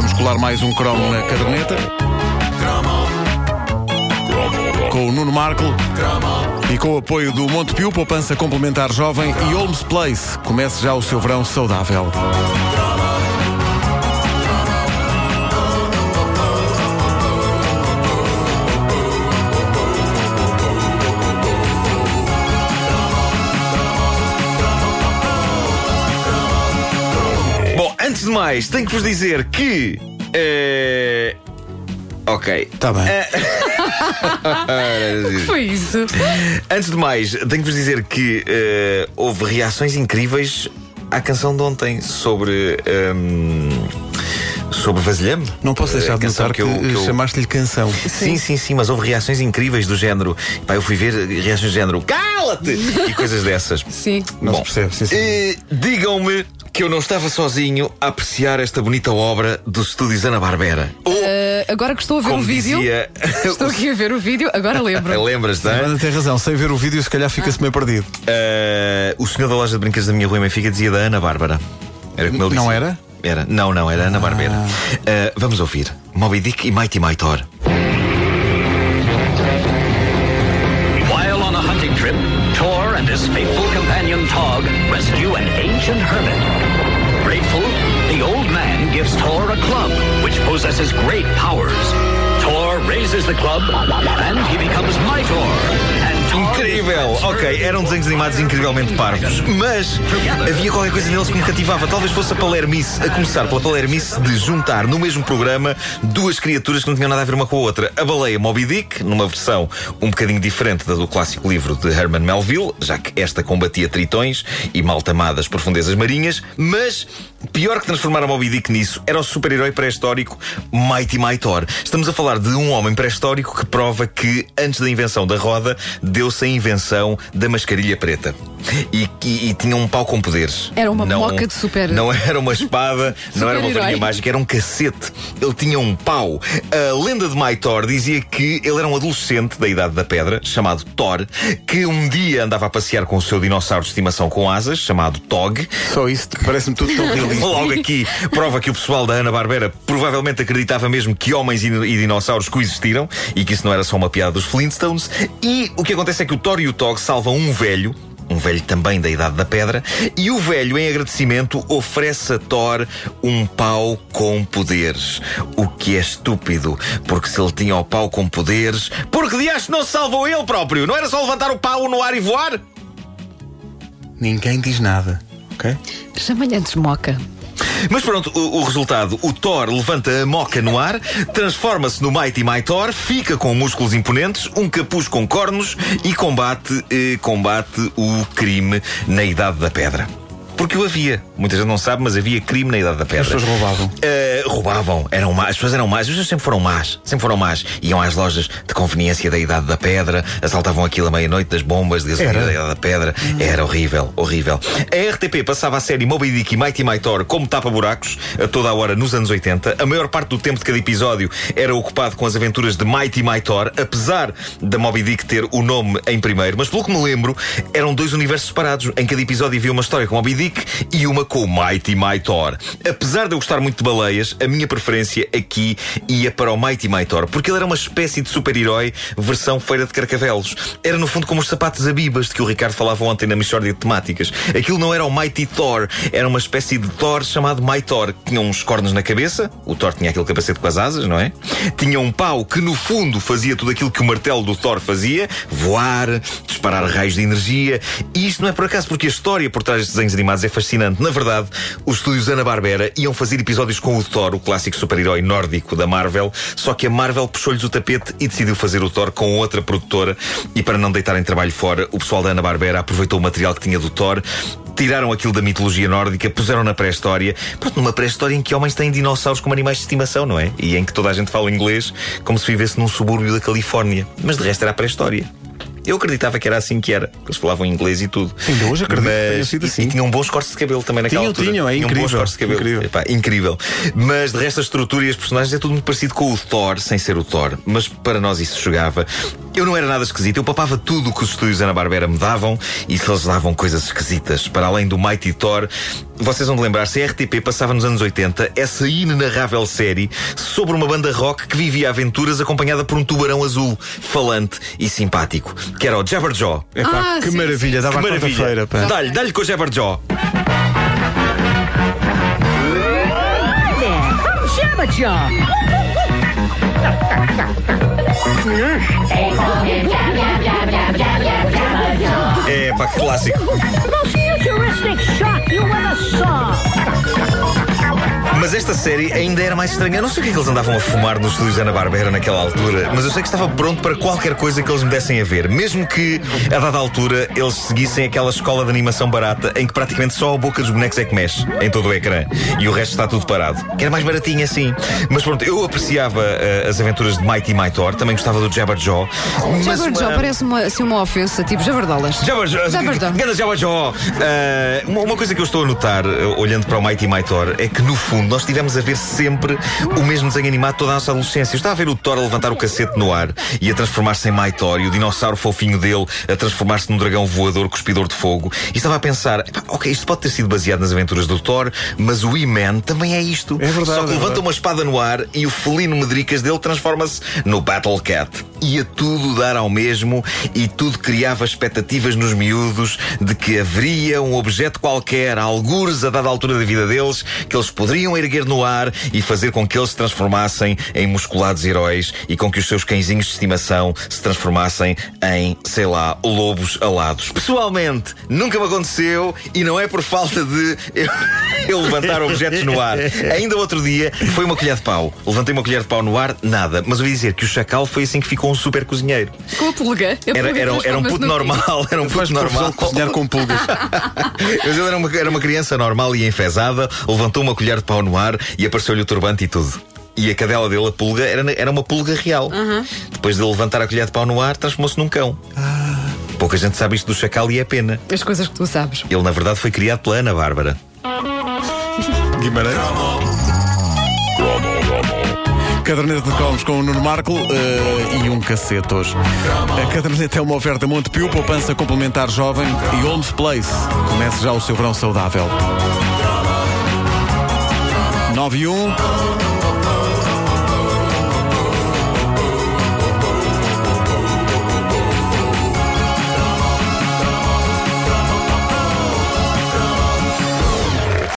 vamos colar mais um cromo na caderneta. Com o Nuno Marco e com o apoio do Montepio, poupança complementar jovem e Holmes Place. Comece já o seu verão saudável. Antes de mais, tenho que vos dizer que. eh, Ok. Está bem. Foi isso. Antes de mais, tenho que vos dizer que eh, houve reações incríveis à canção de ontem sobre. ehm, sobre Vasilhame. Não posso deixar A de canção notar que, eu- eu- chamaste-lhe canção. Sim, sim, sim, mas houve reações incríveis do género. Pá, eu fui ver reações do género. Cala-te! E coisas dessas. Sim. Não Bom, se percebe, sim, sim. eh, Digam-me que eu não estava sozinho a apreciar esta bonita obra dos estúdios Ana Barbera. Ou, Uh, agora que estou a ver o vídeo. dizia. Estou aqui a ver o vídeo, agora lembro. Lembras-te, A hein? Ana tem razão, sem ver o vídeo, se calhar fica-se meio perdido. Eh, o senhor da loja de brinquedos da minha rua em Benfica dizia da Ana Bárbara. Era como ele Não dizia. era? Era. Não, não, era Ana Barbera. Eh, vamos ouvir. Moby Dick e Mighty My Thor. While on a hunting trip, Thor and his faithful companion Tog rescue an ancient hermit. Gives Thor a club, which possesses great powers. Thor raises the club, and he becomes Mytor. Incrível! Ok, eram desenhos animados incrivelmente parvos, mas havia qualquer coisa neles que me cativava. Talvez fosse a palermice, a começar pela palermice de juntar no mesmo programa duas criaturas que não tinham nada a ver uma com a outra. A baleia Moby Dick, numa versão um bocadinho diferente da do clássico livro de Herman Melville, já que esta combatia tritões e maltamadas profundezas marinhas, mas pior que transformar a Moby Dick nisso era o super-herói pré-histórico Mighty My Thor. Estamos a falar de um homem pré-histórico que prova que antes da invenção da roda deu-se a invenção da mascarilha preta. E, e- e tinha um pau com poderes. Era uma moca de super- Não era uma espada, não era uma varinha mágica, era um cacete. Ele tinha um pau. A lenda de My Thor dizia que ele era um adolescente da Idade da Pedra, chamado Thor, que um dia andava a passear com o seu dinossauro de estimação com asas, chamado Tog. Só isso parece-me tudo tão realista. Logo aqui, prova que o pessoal da Ana-Barbera provavelmente acreditava mesmo que homens e, e dinossauros coexistiram e que isso não era só uma piada dos Flintstones. E o que acontece é que o Thor e o Tog salvam um velho. Velho também da Idade da Pedra, e o velho, em agradecimento, oferece a Thor um pau com poderes. O que é estúpido, porque se ele tinha o pau com poderes, porque de acho não se salvou ele próprio? Não era só levantar o pau no ar e voar? Ninguém diz nada. Ok? Chama-lhe antes Moca. Mas pronto, o, o resultado: o Thor levanta a moca no ar, transforma-se no Mighty My Thor, fica com músculos imponentes, um capuz com cornos e combate, eh, combate o crime na Idade da Pedra. Porque o havia. Muita gente não sabe, mas havia crime na Idade da Pedra. As pessoas roubavam. Eh, roubavam, eram más, as pessoas eram más, as pessoas sempre foram más, sempre foram más. Iam às lojas de conveniência da Idade da Pedra, assaltavam aquilo à meia-noite das bombas de gasolina Era? da Idade da Pedra. Era horrível, horrível. A RTP passava a série Moby Dick e Mighty My Thor como tapa-buracos, a toda a hora nos anos 80. A maior parte do tempo de cada episódio era ocupado com as aventuras de Mighty My Thor, apesar da Moby Dick ter o nome em primeiro. Mas pelo que me lembro, eram dois universos separados. Em cada episódio havia uma história com Moby Dick e uma com o Mighty My Thor. Apesar de eu gostar muito de baleias, a minha preferência aqui ia para o Mighty My Thor, porque ele era uma espécie de super-herói versão feira de carcavelos. Era no fundo como os sapatos abibas de que o Ricardo falava ontem na Michórdia de Temáticas. Aquilo não era o Mighty Thor, era uma espécie de Thor chamado My Thor. Tinha uns cornos na cabeça, o Thor tinha aquele capacete com as asas, não é? Tinha um pau que no fundo fazia tudo aquilo que o martelo do Thor fazia: voar, disparar raios de energia. E isto não é por acaso, porque a história por trás destes desenhos animados é fascinante. Na verdade, os estúdios Ana-Barbera iam fazer episódios com o Thor, o clássico super-herói nórdico da Marvel, só que a Marvel puxou-lhes o tapete e decidiu fazer o Thor com outra produtora. E para não deitarem trabalho fora, o pessoal da Ana-Barbera aproveitou o material que tinha do Thor. Tiraram aquilo da mitologia nórdica, puseram na pré-história. Pronto, numa pré-história em que homens têm dinossauros como animais de estimação, não é? E em que toda a gente fala inglês como se vivesse num subúrbio da Califórnia. Mas de resto era a pré-história. Eu acreditava que era assim que era. que Eles falavam inglês e tudo. Ainda hoje acredito que Mas- tenha sido e- assim. E tinham bons cortes de cabelo também naquela Tinham, altura. tinham, é Tinham bons incrível, cortes de cabelo. incrível. Epá, incrível. Mas de resto a estrutura e as personagens é tudo muito parecido com o Thor, sem ser o Thor. Mas para nós isso chegava. Eu não era nada esquisito, eu papava tudo o que os estúdios Ana Barbera me davam e se eles davam coisas esquisitas. Para além do Mighty Thor, vocês vão de lembrar, se a RTP passava nos anos 80 essa inenarrável série sobre uma banda rock que vivia aventuras acompanhada por um tubarão azul, falante e simpático, que era o Jabberjaw. Epá, Ah, que sim, maravilha, dava Que a quarta-feira. pá. Dá-lhe, dá-lhe com o Jabberjaw. Jabberjaw. É, pá, que clássico. Most futuristic shot you ever saw. Mas esta série ainda era mais estranha. Eu não sei o que é que eles andavam a fumar nos estúdios Ana Barbera naquela altura, mas eu sei que estava pronto para qualquer coisa que eles me dessem a ver. Mesmo que, a dada altura, eles seguissem aquela escola de animação barata em que praticamente só a boca dos bonecos é que mexe em todo o ecrã e o resto está tudo parado. Que era mais baratinho assim. Mas pronto, eu apreciava eh, as aventuras de Mighty My Thor, também gostava do Jabberjaw. Jabberjaw uma- parece uma, assim, uma ofensa, tipo Jabardolas. Jabberjaw. Jabberjaw. Jabberjaw. Eh, uma, uma coisa que eu estou a notar, eh, olhando para o Mighty My Thor, é que no fundo nós tivemos a ver sempre o mesmo desenho animado toda a nossa adolescência. Eu estava a ver o Thor a levantar o cacete no ar e a transformar-se em My Thor e o dinossauro fofinho dele a transformar-se num dragão voador cuspidor de fogo. E estava a pensar, "Epá, ok, isto pode ter sido baseado nas aventuras do Thor, mas o He-Man também é isto. É verdade, Só que é levanta uma espada no ar e o felino medricas dele transforma-se no Battle Cat. Ia tudo dar ao mesmo e tudo criava expectativas nos miúdos de que haveria um objeto qualquer, algures a dada altura da vida deles, que eles poderiam erguer no ar e fazer com que eles se transformassem em musculados heróis e com que os seus cãezinhos de estimação se transformassem em, sei lá, lobos alados. Pessoalmente, nunca me aconteceu e não é por falta de eu, eu levantar objetos no ar. Ainda outro dia foi uma colher de pau. Levantei uma colher de pau no ar, nada. Mas ouvi dizer que o chacal foi assim que ficou um super cozinheiro. Com a pulga. A Era, pulga era, um- era um puto no normal, era um puto normal. cozinhar com pulgas. Mas ele era uma, era uma criança normal e enfesada, levantou uma colher de pau no ar e apareceu-lhe o turbante e tudo. E a cadela dele, a pulga, era, era uma pulga real. Depois de ele levantar a colher de pau no ar, transformou-se num cão. Pouca gente sabe isto do chacal e é pena. As coisas que tu sabes. Ele, na verdade, foi criado pela Ana Bárbara. Guimarães. Caderneta de cromos com o Nuno Marco eh, e um cacete hoje. A caderneta é uma oferta Montepio, poupança complementar jovem e Holmes Place. Comece já o seu verão saudável. 9 e 1.